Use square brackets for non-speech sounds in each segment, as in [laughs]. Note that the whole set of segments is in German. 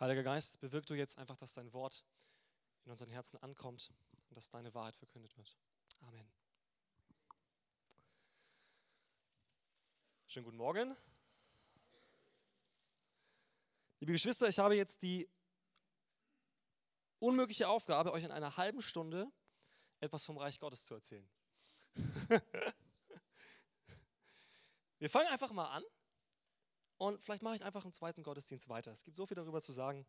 Heiliger Geist, bewirk du jetzt einfach, dass dein Wort in unseren Herzen ankommt und dass deine Wahrheit verkündet wird. Amen. Schönen guten Morgen. Liebe Geschwister, ich habe jetzt die unmögliche Aufgabe, euch in einer halben Stunde etwas vom Reich Gottes zu erzählen. [laughs] Wir fangen einfach mal an und vielleicht mache ich einfach einen zweiten Gottesdienst weiter. Es gibt so viel darüber zu sagen.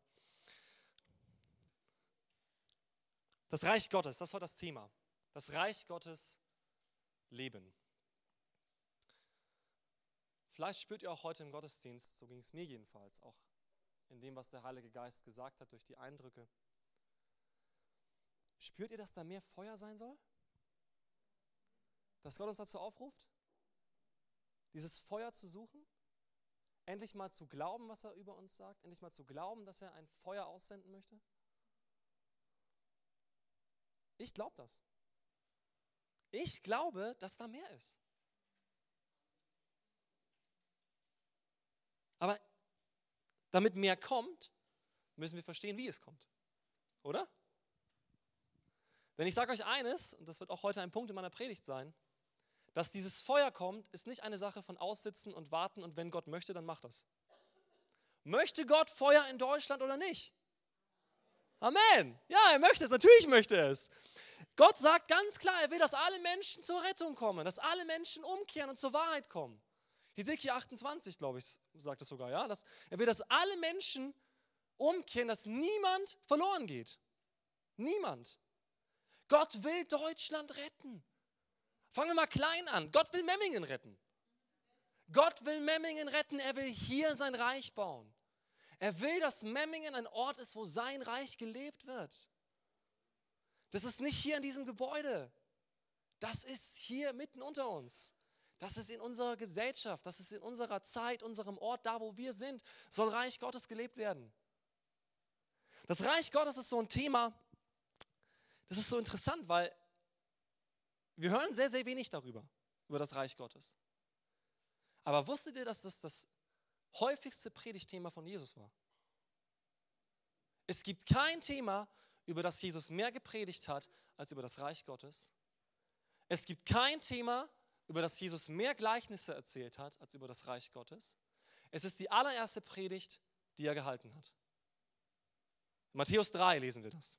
Das Reich Gottes, das ist heute das Thema. Das Reich Gottes leben. Vielleicht spürt ihr auch heute im Gottesdienst, so ging es mir jedenfalls, auch in dem, was der Heilige Geist gesagt hat, durch die Eindrücke. Spürt ihr, dass da mehr Feuer sein soll? Dass Gott uns dazu aufruft, dieses Feuer zu suchen? Endlich mal zu glauben, was er über uns sagt? Endlich mal zu glauben, dass er ein Feuer aussenden möchte? Ich glaube das. Ich glaube, dass da mehr ist. Aber damit mehr kommt, müssen wir verstehen, wie es kommt. Oder? Denn ich sage euch eines, und das wird auch heute ein Punkt in meiner Predigt sein, dass dieses Feuer kommt, ist nicht eine Sache von Aussitzen und Warten und wenn Gott möchte, dann macht das. Möchte Gott Feuer in Deutschland oder nicht? Amen. Ja, er möchte es, natürlich möchte er es. Gott sagt ganz klar, er will, dass alle Menschen zur Rettung kommen, dass alle Menschen umkehren und zur Wahrheit kommen. Hesekiel 28, glaube ich, sagt es sogar, ja. Dass er will, dass alle Menschen umkehren, dass niemand verloren geht. Niemand. Gott will Deutschland retten. Fangen wir mal klein an. Gott will Memmingen retten. Gott will Memmingen retten. Er will hier sein Reich bauen. Er will, dass Memmingen ein Ort ist, wo sein Reich gelebt wird. Das ist nicht hier in diesem Gebäude. Das ist hier mitten unter uns. Das ist in unserer Gesellschaft, das ist in unserer Zeit, unserem Ort, da wo wir sind, soll Reich Gottes gelebt werden. Das Reich Gottes ist so ein Thema, das ist so interessant, weil wir hören sehr, sehr wenig darüber, über das Reich Gottes. Aber wusstet ihr, dass das das häufigste Predigtthema von Jesus war? Es gibt kein Thema, über das Jesus mehr gepredigt hat, als über das Reich Gottes. Es gibt kein Thema, über das Jesus mehr Gleichnisse erzählt hat als über das Reich Gottes. Es ist die allererste Predigt, die er gehalten hat. In Matthäus 3 lesen wir das.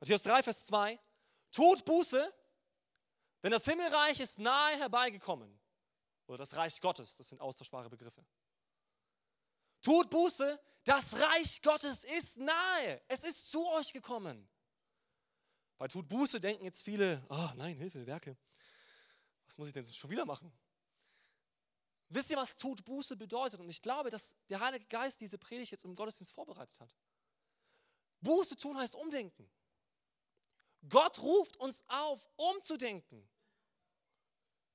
Matthäus 3, Vers 2. Tut Buße, denn das Himmelreich ist nahe herbeigekommen. Oder das Reich Gottes, das sind austauschbare Begriffe. Tut Buße, das Reich Gottes ist nahe. Es ist zu euch gekommen. Bei Tut Buße denken jetzt viele, oh nein, Hilfe, Werke was muss ich denn schon wieder machen? Wisst ihr, was Tut Buße bedeutet? Und ich glaube, dass der Heilige Geist diese Predigt jetzt im Gottesdienst vorbereitet hat. Buße tun heißt umdenken. Gott ruft uns auf, umzudenken.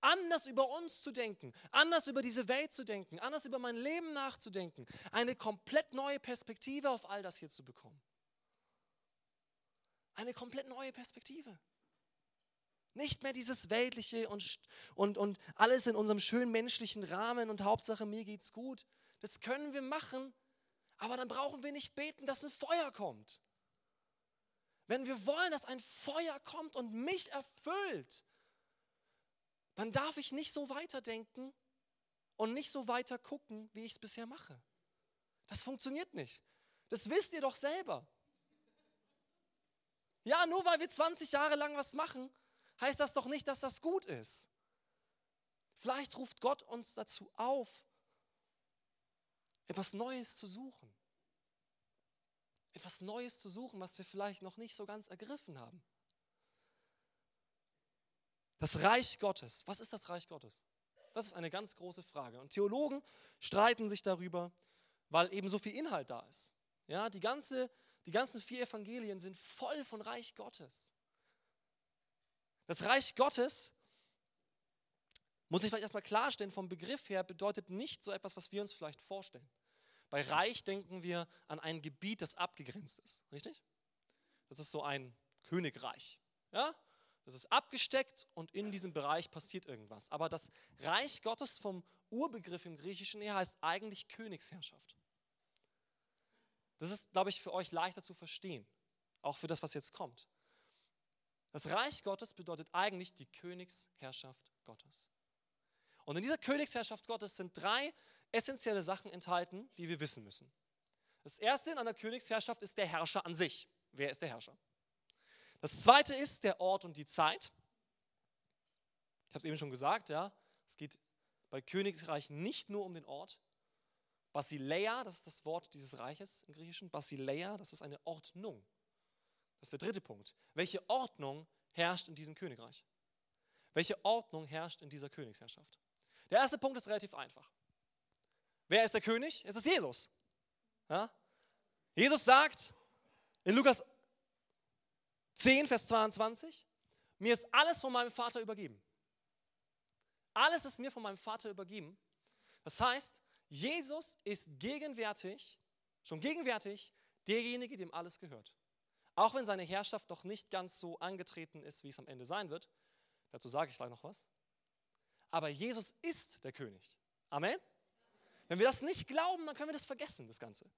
Anders über uns zu denken, anders über diese Welt zu denken, anders über mein Leben nachzudenken, eine komplett neue Perspektive auf all das hier zu bekommen. Eine komplett neue Perspektive. Nicht mehr dieses Weltliche und, und, und alles in unserem schönen menschlichen Rahmen und Hauptsache mir geht's gut. Das können wir machen, aber dann brauchen wir nicht beten, dass ein Feuer kommt. Wenn wir wollen, dass ein Feuer kommt und mich erfüllt, dann darf ich nicht so weiterdenken und nicht so weiter gucken, wie ich es bisher mache. Das funktioniert nicht. Das wisst ihr doch selber. Ja, nur weil wir 20 Jahre lang was machen, heißt das doch nicht, dass das gut ist. Vielleicht ruft Gott uns dazu auf, etwas Neues zu suchen. Etwas Neues zu suchen, was wir vielleicht noch nicht so ganz ergriffen haben. Das Reich Gottes. Was ist das Reich Gottes? Das ist eine ganz große Frage. Und Theologen streiten sich darüber, weil eben so viel Inhalt da ist. Ja, die, ganze, die ganzen vier Evangelien sind voll von Reich Gottes. Das Reich Gottes, muss ich vielleicht erstmal klarstellen, vom Begriff her bedeutet nicht so etwas, was wir uns vielleicht vorstellen. Bei Reich denken wir an ein Gebiet, das abgegrenzt ist, richtig? Das ist so ein Königreich. Ja? Das ist abgesteckt und in diesem Bereich passiert irgendwas. Aber das Reich Gottes vom Urbegriff im Griechischen her heißt eigentlich Königsherrschaft. Das ist, glaube ich, für euch leichter zu verstehen, auch für das, was jetzt kommt. Das Reich Gottes bedeutet eigentlich die Königsherrschaft Gottes. Und in dieser Königsherrschaft Gottes sind drei essentielle Sachen enthalten, die wir wissen müssen. Das erste in einer Königsherrschaft ist der Herrscher an sich. Wer ist der Herrscher? Das zweite ist der Ort und die Zeit. Ich habe es eben schon gesagt, ja. Es geht bei Königreich nicht nur um den Ort. Basileia, das ist das Wort dieses Reiches im Griechischen. Basileia, das ist eine Ordnung. Das ist der dritte Punkt. Welche Ordnung herrscht in diesem Königreich? Welche Ordnung herrscht in dieser Königsherrschaft? Der erste Punkt ist relativ einfach. Wer ist der König? Es ist Jesus. Ja? Jesus sagt in Lukas 10, Vers 22, mir ist alles von meinem Vater übergeben. Alles ist mir von meinem Vater übergeben. Das heißt, Jesus ist gegenwärtig, schon gegenwärtig, derjenige, dem alles gehört. Auch wenn seine Herrschaft noch nicht ganz so angetreten ist, wie es am Ende sein wird. Dazu sage ich gleich noch was. Aber Jesus ist der König. Amen. Wenn wir das nicht glauben, dann können wir das vergessen, das Ganze.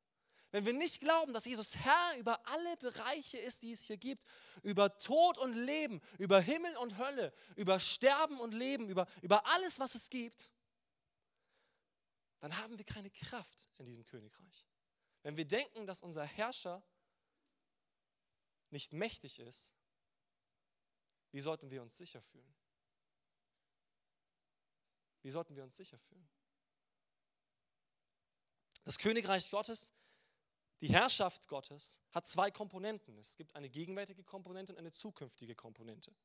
Wenn wir nicht glauben, dass Jesus Herr über alle Bereiche ist, die es hier gibt, über Tod und Leben, über Himmel und Hölle, über Sterben und Leben, über, über alles, was es gibt, dann haben wir keine Kraft in diesem Königreich. Wenn wir denken, dass unser Herrscher nicht mächtig ist, wie sollten wir uns sicher fühlen? Wie sollten wir uns sicher fühlen? Das Königreich Gottes, die Herrschaft Gottes hat zwei Komponenten. Es gibt eine gegenwärtige Komponente und eine zukünftige Komponente.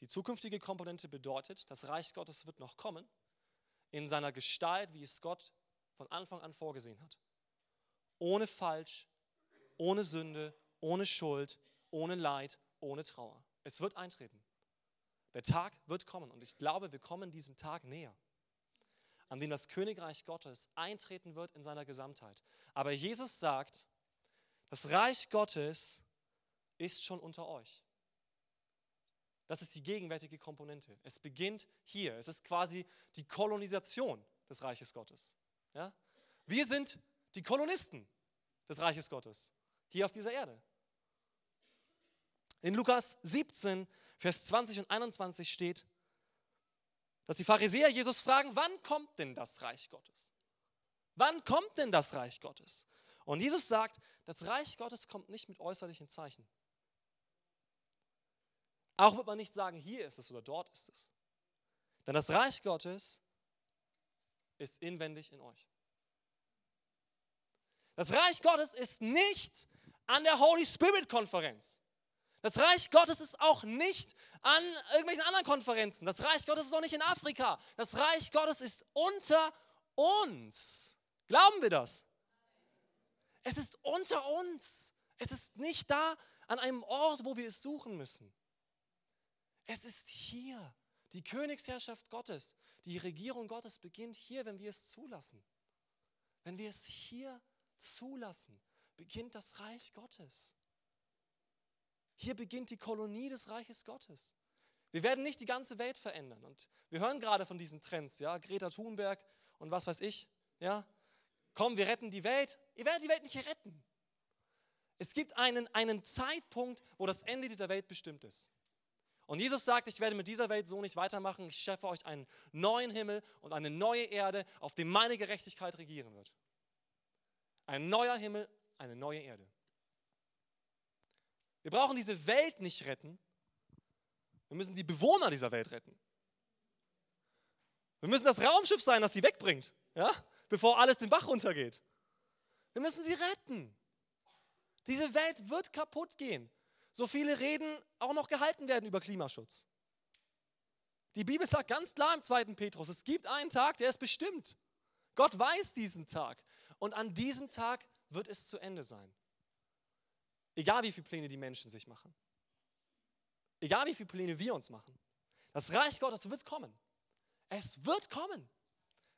Die zukünftige Komponente bedeutet, das Reich Gottes wird noch kommen in seiner Gestalt, wie es Gott von Anfang an vorgesehen hat. Ohne Falsch, ohne Sünde, ohne Schuld, ohne Leid, ohne Trauer. Es wird eintreten. Der Tag wird kommen und ich glaube, wir kommen diesem Tag näher an dem das Königreich Gottes eintreten wird in seiner Gesamtheit. Aber Jesus sagt, das Reich Gottes ist schon unter euch. Das ist die gegenwärtige Komponente. Es beginnt hier. Es ist quasi die Kolonisation des Reiches Gottes. Ja? Wir sind die Kolonisten des Reiches Gottes hier auf dieser Erde. In Lukas 17, Vers 20 und 21 steht, dass die Pharisäer Jesus fragen, wann kommt denn das Reich Gottes? Wann kommt denn das Reich Gottes? Und Jesus sagt, das Reich Gottes kommt nicht mit äußerlichen Zeichen. Auch wird man nicht sagen, hier ist es oder dort ist es. Denn das Reich Gottes ist inwendig in euch. Das Reich Gottes ist nicht an der Holy Spirit Konferenz. Das Reich Gottes ist auch nicht an irgendwelchen anderen Konferenzen. Das Reich Gottes ist auch nicht in Afrika. Das Reich Gottes ist unter uns. Glauben wir das? Es ist unter uns. Es ist nicht da an einem Ort, wo wir es suchen müssen. Es ist hier. Die Königsherrschaft Gottes, die Regierung Gottes beginnt hier, wenn wir es zulassen. Wenn wir es hier zulassen, beginnt das Reich Gottes. Hier beginnt die Kolonie des Reiches Gottes. Wir werden nicht die ganze Welt verändern. Und wir hören gerade von diesen Trends, ja, Greta Thunberg und was weiß ich, ja. Komm, wir retten die Welt. Ihr werdet die Welt nicht retten. Es gibt einen, einen Zeitpunkt, wo das Ende dieser Welt bestimmt ist. Und Jesus sagt, ich werde mit dieser Welt so nicht weitermachen. Ich schaffe euch einen neuen Himmel und eine neue Erde, auf dem meine Gerechtigkeit regieren wird. Ein neuer Himmel, eine neue Erde. Wir brauchen diese Welt nicht retten. Wir müssen die Bewohner dieser Welt retten. Wir müssen das Raumschiff sein, das sie wegbringt, ja? bevor alles den Bach runtergeht. Wir müssen sie retten. Diese Welt wird kaputt gehen. So viele Reden auch noch gehalten werden über Klimaschutz. Die Bibel sagt ganz klar im 2. Petrus, es gibt einen Tag, der ist bestimmt. Gott weiß diesen Tag. Und an diesem Tag wird es zu Ende sein. Egal wie viele Pläne die Menschen sich machen. Egal wie viele Pläne wir uns machen. Das Reich Gottes wird kommen. Es wird kommen.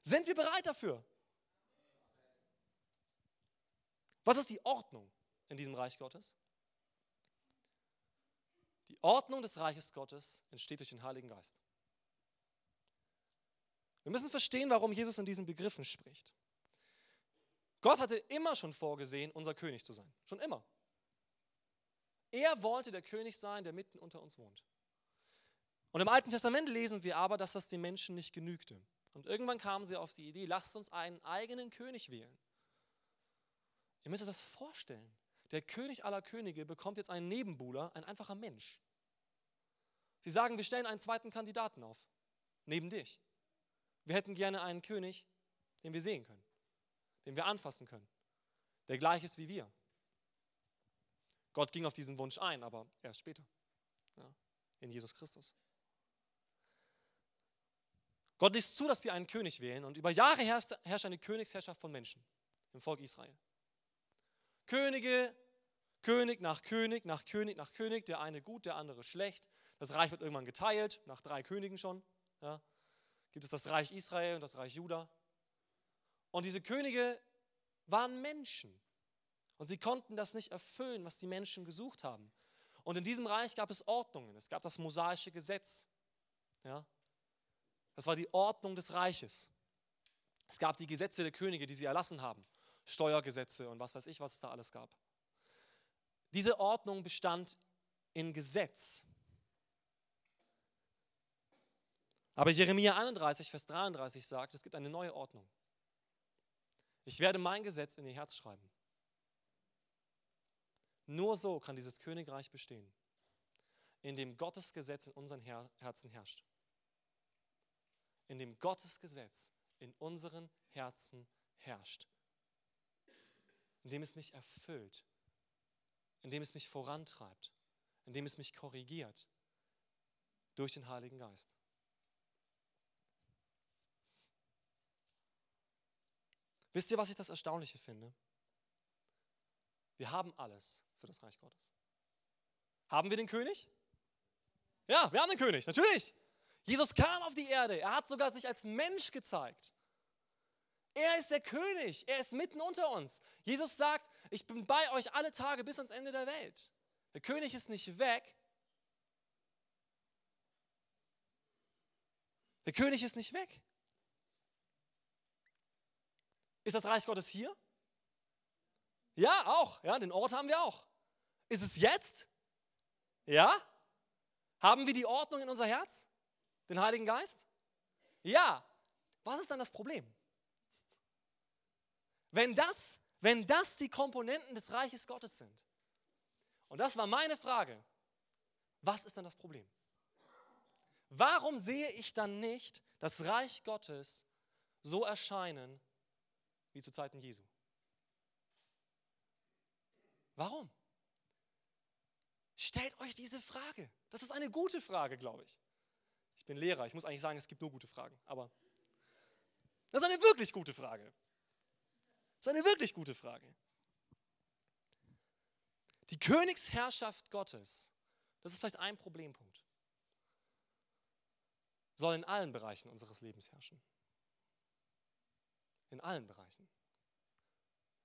Sind wir bereit dafür? Was ist die Ordnung in diesem Reich Gottes? Die Ordnung des Reiches Gottes entsteht durch den Heiligen Geist. Wir müssen verstehen, warum Jesus in diesen Begriffen spricht. Gott hatte immer schon vorgesehen, unser König zu sein. Schon immer. Er wollte der König sein, der mitten unter uns wohnt. Und im Alten Testament lesen wir aber, dass das den Menschen nicht genügte. Und irgendwann kamen sie auf die Idee, lasst uns einen eigenen König wählen. Ihr müsst euch das vorstellen. Der König aller Könige bekommt jetzt einen Nebenbuhler, ein einfacher Mensch. Sie sagen, wir stellen einen zweiten Kandidaten auf, neben dich. Wir hätten gerne einen König, den wir sehen können, den wir anfassen können, der gleich ist wie wir. Gott ging auf diesen Wunsch ein, aber erst später, ja, in Jesus Christus. Gott ließ zu, dass sie einen König wählen und über Jahre herrscht, eine Königsherrschaft von Menschen im Volk Israel. Könige, König nach König, nach König, nach König, der eine gut, der andere schlecht. Das Reich wird irgendwann geteilt, nach drei Königen schon. Ja. Gibt es das Reich Israel und das Reich Juda. Und diese Könige waren Menschen. Und sie konnten das nicht erfüllen, was die Menschen gesucht haben. Und in diesem Reich gab es Ordnungen. Es gab das mosaische Gesetz. Ja. Das war die Ordnung des Reiches. Es gab die Gesetze der Könige, die sie erlassen haben. Steuergesetze und was weiß ich, was es da alles gab. Diese Ordnung bestand in Gesetz. Aber Jeremia 31, Vers 33 sagt, es gibt eine neue Ordnung. Ich werde mein Gesetz in ihr Herz schreiben. Nur so kann dieses Königreich bestehen, in dem Gottes Gesetz in unseren Her Herzen herrscht. In dem Gottes Gesetz in unseren Herzen herrscht. In dem es mich erfüllt, in dem es mich vorantreibt, in dem es mich korrigiert durch den Heiligen Geist. Wisst ihr, was ich das Erstaunliche finde? Wir haben alles für das Reich Gottes. Haben wir den König? Ja, wir haben den König, natürlich. Jesus kam auf die Erde, er hat sogar sich als Mensch gezeigt. Er ist der König, er ist mitten unter uns. Jesus sagt, ich bin bei euch alle Tage bis ans Ende der Welt. Der König ist nicht weg. Der König ist nicht weg. Ist das Reich Gottes hier? Ja, auch. Ja, den Ort haben wir auch. Ist es jetzt? Ja? Haben wir die Ordnung in unser Herz? Den Heiligen Geist? Ja. Was ist dann das Problem? Wenn das, wenn das die Komponenten des Reiches Gottes sind. Und das war meine Frage. Was ist dann das Problem? Warum sehe ich dann nicht das Reich Gottes so erscheinen wie zu Zeiten Jesu? Warum? Stellt euch diese Frage. Das ist eine gute Frage, glaube ich. Ich bin Lehrer, ich muss eigentlich sagen, es gibt nur gute Fragen, aber das ist eine wirklich gute Frage. Das ist eine wirklich gute Frage. Die Königsherrschaft Gottes, das ist vielleicht ein Problempunkt, soll in allen Bereichen unseres Lebens herrschen. In allen Bereichen.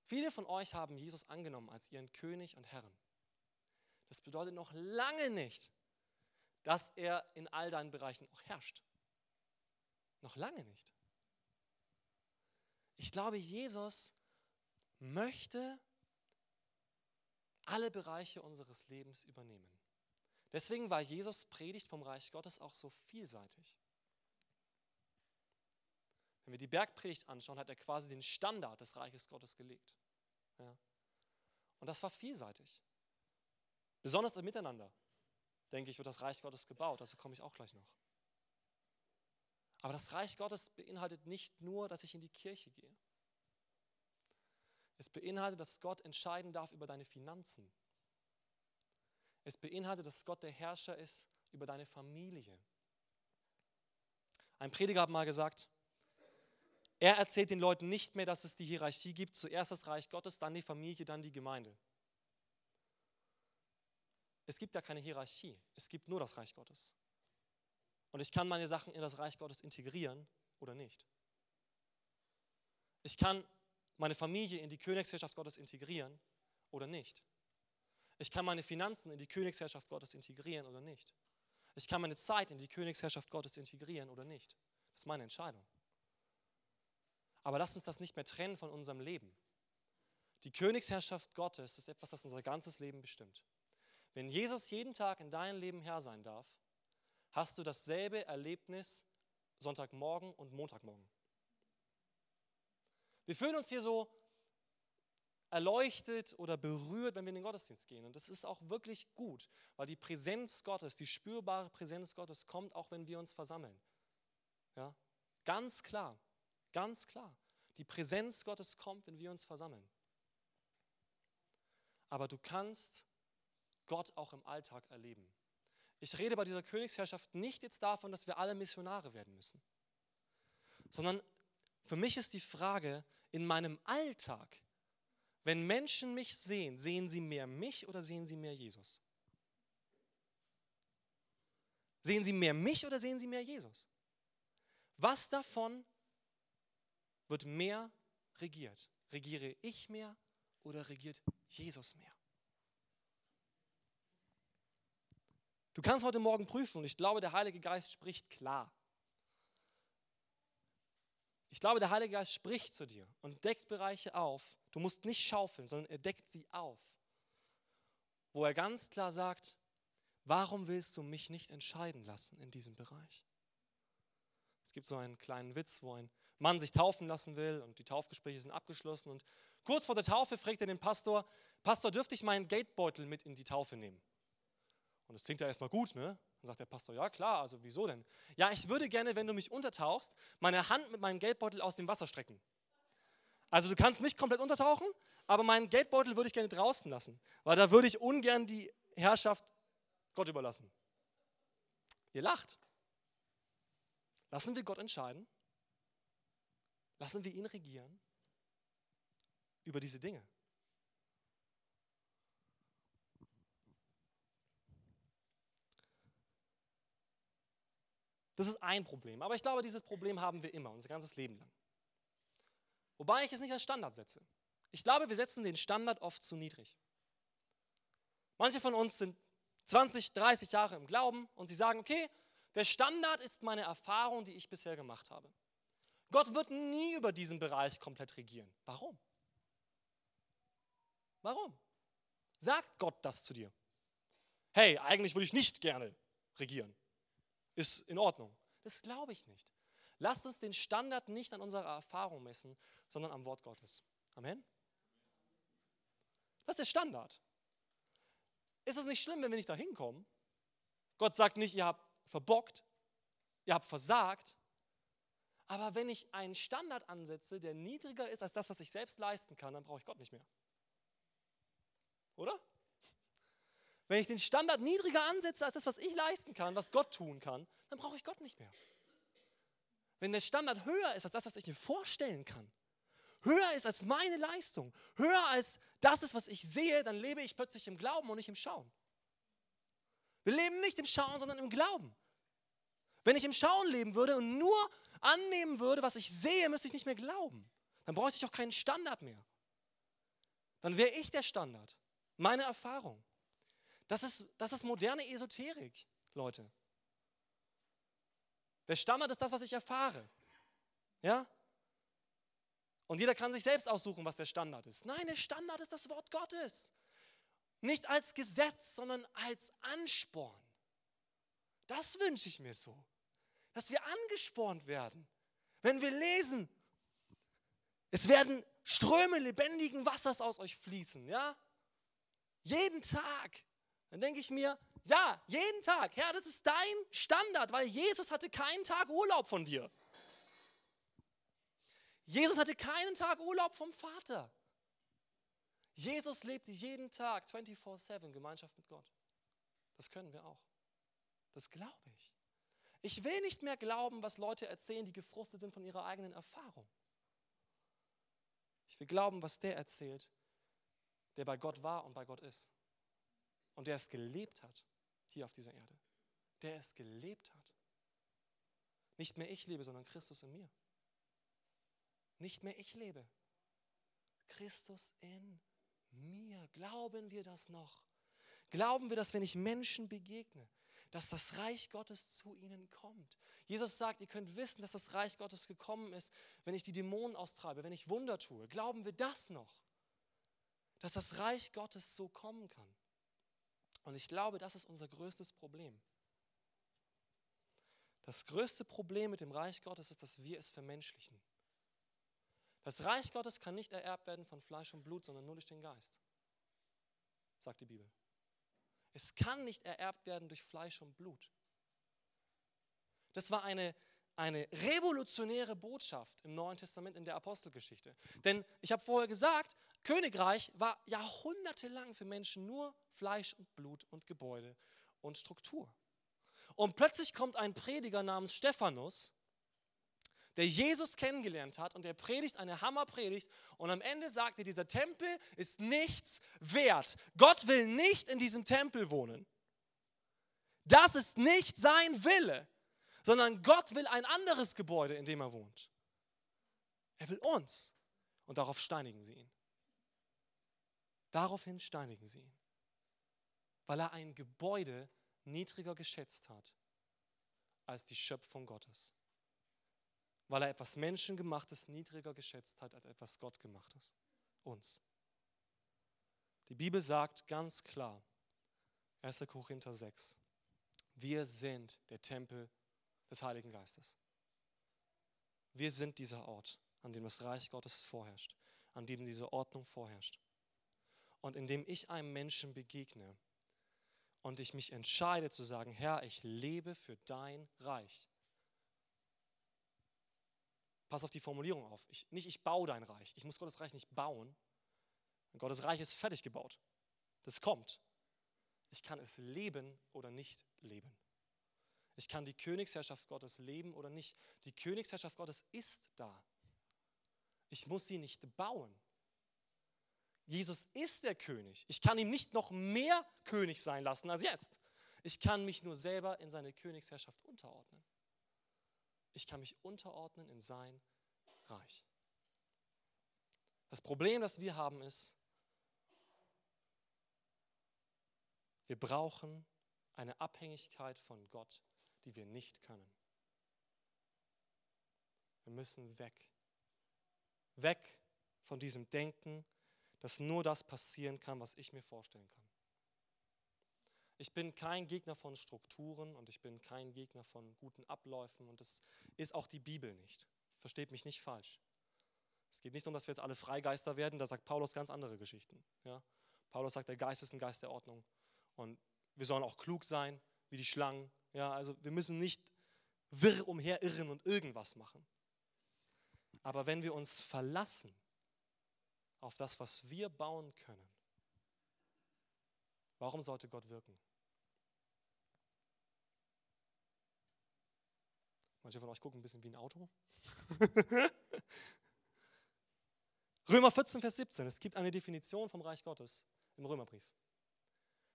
Viele von euch haben Jesus angenommen als ihren König und Herrn. Das bedeutet noch lange nicht, dass er in all deinen Bereichen auch herrscht. Noch lange nicht. Ich glaube, Jesus möchte alle Bereiche unseres Lebens übernehmen. Deswegen war Jesus Predigt vom Reich Gottes auch so vielseitig. Wenn wir die Bergpredigt anschauen, hat er quasi den Standard des Reiches Gottes gelegt. Ja. Und das war vielseitig. Besonders im Miteinander, denke ich, wird das Reich Gottes gebaut. Dazu komme ich auch gleich noch. Aber das Reich Gottes beinhaltet nicht nur, dass ich in die Kirche gehe. Es beinhaltet, dass Gott entscheiden darf über deine Finanzen. Es beinhaltet, dass Gott der Herrscher ist über deine Familie. Ein Prediger hat mal gesagt, er erzählt den Leuten nicht mehr, dass es die Hierarchie gibt, zuerst das Reich Gottes, dann die Familie, dann die Gemeinde. Es gibt da keine Hierarchie, es gibt nur das Reich Gottes. Und ich kann meine Sachen in das Reich Gottes integrieren oder nicht. Ich kann meine Familie in die Königsherrschaft Gottes integrieren oder nicht. Ich kann meine Finanzen in die Königsherrschaft Gottes integrieren oder nicht. Ich kann meine Zeit in die Königsherrschaft Gottes integrieren oder nicht. Das ist meine Entscheidung. Aber lasst uns das nicht mehr trennen von unserem Leben. Die Königsherrschaft Gottes ist etwas, das unser ganzes Leben bestimmt. Wenn Jesus jeden Tag in deinem Leben Herr sein darf, hast du dasselbe Erlebnis Sonntagmorgen und Montagmorgen. Wir fühlen uns hier so erleuchtet oder berührt, wenn wir in den Gottesdienst gehen. Und das ist auch wirklich gut, weil die Präsenz Gottes, die spürbare Präsenz Gottes kommt, auch wenn wir uns versammeln. Ja? Ganz klar, ganz klar. Die Präsenz Gottes kommt, wenn wir uns versammeln. Aber du kannst Gott auch im Alltag erleben. Ich rede bei dieser Königsherrschaft nicht jetzt davon, dass wir alle Missionare werden müssen, sondern für mich ist die Frage, in meinem Alltag, wenn Menschen mich sehen, sehen sie mehr mich oder sehen sie mehr Jesus? Sehen sie mehr mich oder sehen sie mehr Jesus? Was davon wird mehr regiert? Regiere ich mehr oder regiert Jesus mehr? Du kannst heute Morgen prüfen und ich glaube, der Heilige Geist spricht klar. Ich glaube, der Heilige Geist spricht zu dir und deckt Bereiche auf. Du musst nicht schaufeln, sondern er deckt sie auf. Wo er ganz klar sagt, warum willst du mich nicht entscheiden lassen in diesem Bereich? Es gibt so einen kleinen Witz, wo ein Mann sich taufen lassen will und die Taufgespräche sind abgeschlossen und kurz vor der Taufe fragt er den Pastor, Pastor, dürfte ich meinen Geldbeutel mit in die Taufe nehmen? Und das klingt ja erstmal gut, ne? Dann sagt der Pastor, ja klar, also wieso denn? Ja, ich würde gerne, wenn du mich untertauchst, meine Hand mit meinem Geldbeutel aus dem Wasser strecken. Also du kannst mich komplett untertauchen, aber meinen Geldbeutel würde ich gerne draußen lassen, weil da würde ich ungern die Herrschaft Gott überlassen. Ihr lacht. Lassen wir Gott entscheiden? Lassen wir ihn regieren über diese Dinge? Das ist ein Problem. Aber ich glaube, dieses Problem haben wir immer, unser ganzes Leben lang. Wobei ich es nicht als Standard setze. Ich glaube, wir setzen den Standard oft zu niedrig. Manche von uns sind 20, 30 Jahre im Glauben und sie sagen, okay, der Standard ist meine Erfahrung, die ich bisher gemacht habe. Gott wird nie über diesen Bereich komplett regieren. Warum? Warum? Sagt Gott das zu dir? Hey, eigentlich würde ich nicht gerne regieren ist in Ordnung. Das glaube ich nicht. Lasst uns den Standard nicht an unserer Erfahrung messen, sondern am Wort Gottes. Amen. Das ist der Standard. Ist es nicht schlimm, wenn wir nicht da hinkommen? Gott sagt nicht, ihr habt verbockt, ihr habt versagt. Aber wenn ich einen Standard ansetze, der niedriger ist als das, was ich selbst leisten kann, dann brauche ich Gott nicht mehr. Oder? Wenn ich den Standard niedriger ansetze als das, was ich leisten kann, was Gott tun kann, dann brauche ich Gott nicht mehr. Wenn der Standard höher ist als das, was ich mir vorstellen kann, höher ist als meine Leistung, höher als das ist, was ich sehe, dann lebe ich plötzlich im Glauben und nicht im Schauen. Wir leben nicht im Schauen, sondern im Glauben. Wenn ich im Schauen leben würde und nur annehmen würde, was ich sehe, müsste ich nicht mehr glauben. Dann bräuchte ich auch keinen Standard mehr. Dann wäre ich der Standard. Meine Erfahrung. Das ist, das ist moderne Esoterik, Leute. Der Standard ist das, was ich erfahre. Ja? Und jeder kann sich selbst aussuchen, was der Standard ist. Nein, der Standard ist das Wort Gottes. Nicht als Gesetz, sondern als Ansporn. Das wünsche ich mir so. Dass wir angespornt werden. Wenn wir lesen, es werden Ströme lebendigen Wassers aus euch fließen, ja? Jeden Tag. Dann denke ich mir, ja, jeden Tag, Herr, das ist dein Standard, weil Jesus hatte keinen Tag Urlaub von dir. Jesus hatte keinen Tag Urlaub vom Vater. Jesus lebte jeden Tag 24/7 Gemeinschaft mit Gott. Das können wir auch. Das glaube ich. Ich will nicht mehr glauben, was Leute erzählen, die gefrustet sind von ihrer eigenen Erfahrung. Ich will glauben, was der erzählt, der bei Gott war und bei Gott ist und der es gelebt hat hier auf dieser Erde. Der es gelebt hat. Nicht mehr ich lebe, sondern Christus in mir. Nicht mehr ich lebe. Christus in mir. Glauben wir das noch? Glauben wir, dass wenn ich Menschen begegne, dass das Reich Gottes zu ihnen kommt. Jesus sagt, ihr könnt wissen, dass das Reich Gottes gekommen ist, wenn ich die Dämonen austreibe, wenn ich Wunder tue. Glauben wir das noch? dass das Reich Gottes so kommen kann. Und ich glaube, das ist unser größtes Problem. Das größte Problem mit dem Reich Gottes ist, dass wir es vermenschlichen. Das Reich Gottes kann nicht ererbt werden von Fleisch und Blut, sondern nur durch den Geist, sagt die Bibel. Es kann nicht ererbt werden durch Fleisch und Blut. Das war eine, eine revolutionäre Botschaft im Neuen Testament in der Apostelgeschichte. Denn ich habe vorher gesagt, Königreich war jahrhundertelang für Menschen nur Fleisch und Blut und Gebäude und Struktur. Und plötzlich kommt ein Prediger namens Stephanus, der Jesus kennengelernt hat und der predigt eine Hammerpredigt und am Ende sagt er, dieser Tempel ist nichts wert. Gott will nicht in diesem Tempel wohnen. Das ist nicht sein Wille, sondern Gott will ein anderes Gebäude, in dem er wohnt. Er will uns und darauf steinigen sie ihn. Daraufhin steinigen sie ihn, weil er ein Gebäude niedriger geschätzt hat als die Schöpfung Gottes. Weil er etwas Menschengemachtes niedriger geschätzt hat als etwas Gottgemachtes. Uns. Die Bibel sagt ganz klar, 1. Korinther 6, wir sind der Tempel des Heiligen Geistes. Wir sind dieser Ort, an dem das Reich Gottes vorherrscht, an dem diese Ordnung vorherrscht und indem ich einem Menschen begegne und ich mich entscheide zu sagen, Herr, ich lebe für dein Reich. Pass auf die Formulierung auf. Ich, nicht ich baue dein Reich. Ich muss Gottes Reich nicht bauen. Gottes Reich ist fertig gebaut. Das kommt. Ich kann es leben oder nicht leben. Ich kann die Königsherrschaft Gottes leben oder nicht. Die Königsherrschaft Gottes ist da. Ich muss sie nicht bauen. Jesus ist der König. Ich kann ihm nicht noch mehr König sein lassen als jetzt. Ich kann mich nur selber in seine Königsherrschaft unterordnen. Ich kann mich unterordnen in sein Reich. Das Problem, das wir haben, ist, wir brauchen eine Abhängigkeit von Gott, die wir nicht können. Wir müssen weg. Weg von diesem Denken, dass nur das passieren kann, was ich mir vorstellen kann. Ich bin kein Gegner von Strukturen und ich bin kein Gegner von guten Abläufen und das ist auch die Bibel nicht. Versteht mich nicht falsch. Es geht nicht darum, dass wir jetzt alle Freigeister werden, da sagt Paulus ganz andere Geschichten. Ja? Paulus sagt, der Geist ist ein Geist der Ordnung und wir sollen auch klug sein, wie die Schlangen. Ja? Also wir müssen nicht wirr umherirren und irgendwas machen. Aber wenn wir uns verlassen auf das, was wir bauen können, warum sollte Gott wirken? Manche von euch gucken ein bisschen wie ein Auto. [laughs] Römer 14, Vers 17. Es gibt eine Definition vom Reich Gottes im Römerbrief.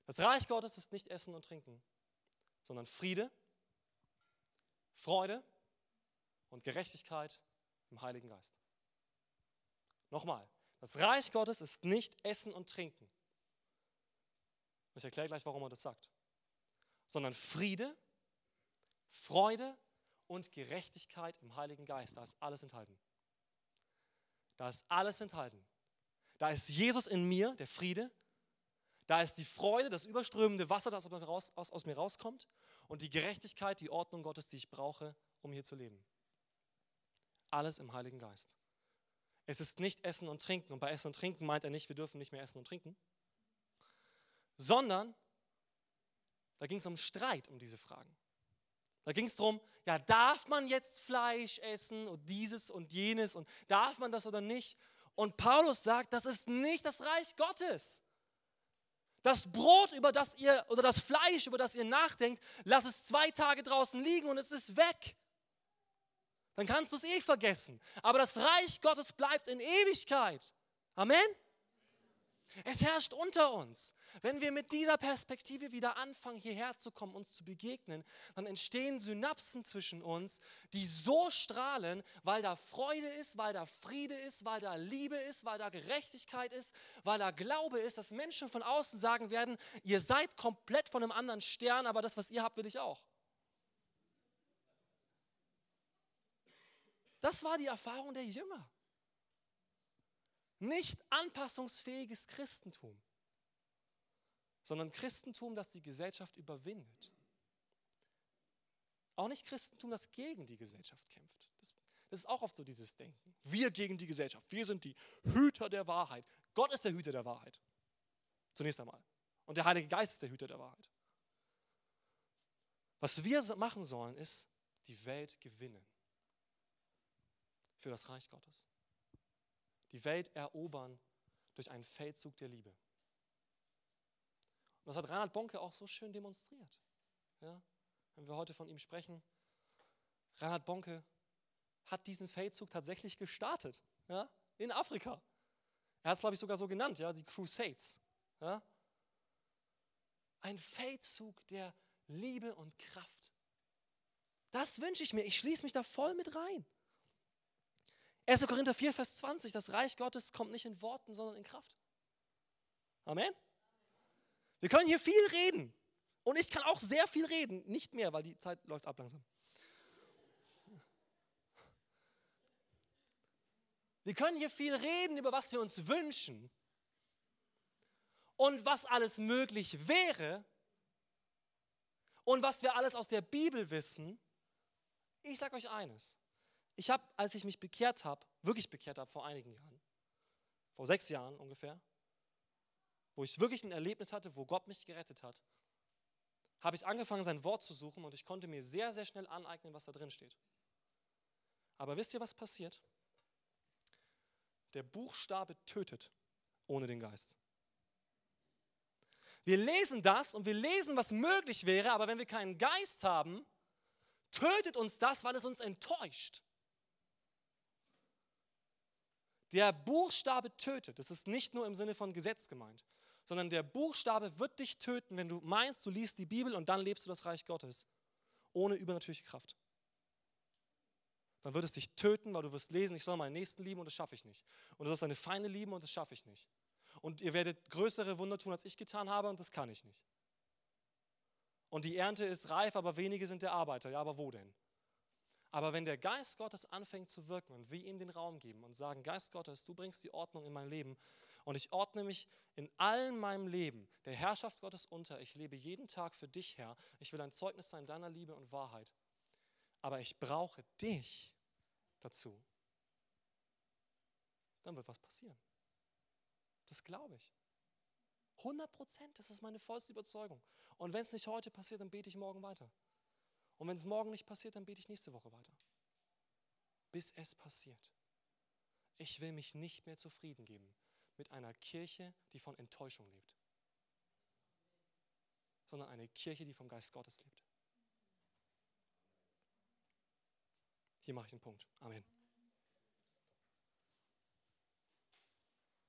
Das Reich Gottes ist nicht Essen und Trinken, sondern Friede, Freude und Gerechtigkeit im Heiligen Geist. Nochmal, das Reich Gottes ist nicht Essen und Trinken. Ich erkläre gleich, warum er das sagt. Sondern Friede, Freude und Gerechtigkeit im Heiligen Geist. Da ist alles enthalten. Da ist alles enthalten. Da ist Jesus in mir, der Friede. Da ist die Freude, das überströmende Wasser, das aus, mir rauskommt. Und die Gerechtigkeit, die Ordnung Gottes, die ich brauche, um hier zu leben. Alles im Heiligen Geist. Es ist nicht Essen und Trinken. Und bei Essen und Trinken meint er nicht, wir dürfen nicht mehr essen und trinken, sondern da ging es um Streit um diese Fragen. Da ging es darum, ja, darf man jetzt Fleisch essen und dieses und jenes und darf man das oder nicht? Und Paulus sagt, das ist nicht das Reich Gottes. Das Brot, über das ihr, oder das Fleisch, über das ihr nachdenkt, lass es zwei Tage draußen liegen und es ist weg. Dann kannst du es eh vergessen. Aber das Reich Gottes bleibt in Ewigkeit. Amen. Es herrscht unter uns. Wenn wir mit dieser Perspektive wieder anfangen, hierher zu kommen, uns zu begegnen, dann entstehen Synapsen zwischen uns, die so strahlen, weil da Freude ist, weil da Friede ist, weil da Liebe ist, weil da Gerechtigkeit ist, weil da Glaube ist, dass Menschen von außen sagen werden, ihr seid komplett von einem anderen Stern, aber das, was ihr habt, will ich auch. Das war die Erfahrung der Jünger. Nicht anpassungsfähiges Christentum, sondern Christentum, das die Gesellschaft überwindet. Auch nicht Christentum, das gegen die Gesellschaft kämpft. Das, das ist auch oft so dieses Denken. Wir gegen die Gesellschaft. Wir sind die Hüter der Wahrheit. Gott ist der Hüter der Wahrheit. Zunächst einmal. Und der Heilige Geist ist der Hüter der Wahrheit. Was wir machen sollen, ist die Welt gewinnen. Für das Reich Gottes. Die Welt erobern durch einen Feldzug der Liebe. Und das hat Reinhard Bonke auch so schön demonstriert. Ja? Wenn wir heute von ihm sprechen, Reinhard Bonke hat diesen Feldzug tatsächlich gestartet. Ja? In Afrika. Er hat es, glaube ich, sogar so genannt, ja? die Crusades. Ja? Ein Feldzug der Liebe und Kraft. Das wünsche ich mir. Ich schließe mich da voll mit rein. 1. Korinther 4, Vers 20, das Reich Gottes kommt nicht in Worten, sondern in Kraft. Amen. Wir können hier viel reden. Und ich kann auch sehr viel reden. Nicht mehr, weil die Zeit läuft ab langsam. Wir können hier viel reden über was wir uns wünschen und was alles möglich wäre und was wir alles aus der Bibel wissen. Ich sage euch eines. Ich habe, als ich mich bekehrt habe, wirklich bekehrt habe vor einigen Jahren, vor sechs Jahren ungefähr, wo ich wirklich ein Erlebnis hatte, wo Gott mich gerettet hat, habe ich angefangen, sein Wort zu suchen und ich konnte mir sehr, sehr schnell aneignen, was da drin steht. Aber wisst ihr, was passiert? Der Buchstabe tötet ohne den Geist. Wir lesen das und wir lesen, was möglich wäre, aber wenn wir keinen Geist haben, tötet uns das, weil es uns enttäuscht. Der Buchstabe tötet. Das ist nicht nur im Sinne von Gesetz gemeint, sondern der Buchstabe wird dich töten, wenn du meinst, du liest die Bibel und dann lebst du das Reich Gottes ohne übernatürliche Kraft. Dann wird es dich töten, weil du wirst lesen, ich soll meinen Nächsten lieben und das schaffe ich nicht. Und du sollst deine Feinde lieben und das schaffe ich nicht. Und ihr werdet größere Wunder tun, als ich getan habe und das kann ich nicht. Und die Ernte ist reif, aber wenige sind der Arbeiter. Ja, aber wo denn? Aber wenn der Geist Gottes anfängt zu wirken und wir ihm den Raum geben und sagen, Geist Gottes, du bringst die Ordnung in mein Leben und ich ordne mich in allem meinem Leben der Herrschaft Gottes unter, ich lebe jeden Tag für dich, Herr, ich will ein Zeugnis sein deiner Liebe und Wahrheit, aber ich brauche dich dazu, dann wird was passieren. Das glaube ich. 100 Prozent, das ist meine vollste Überzeugung. Und wenn es nicht heute passiert, dann bete ich morgen weiter. Und wenn es morgen nicht passiert, dann bete ich nächste Woche weiter. Bis es passiert. Ich will mich nicht mehr zufrieden geben mit einer Kirche, die von Enttäuschung lebt, sondern eine Kirche, die vom Geist Gottes lebt. Hier mache ich den Punkt. Amen.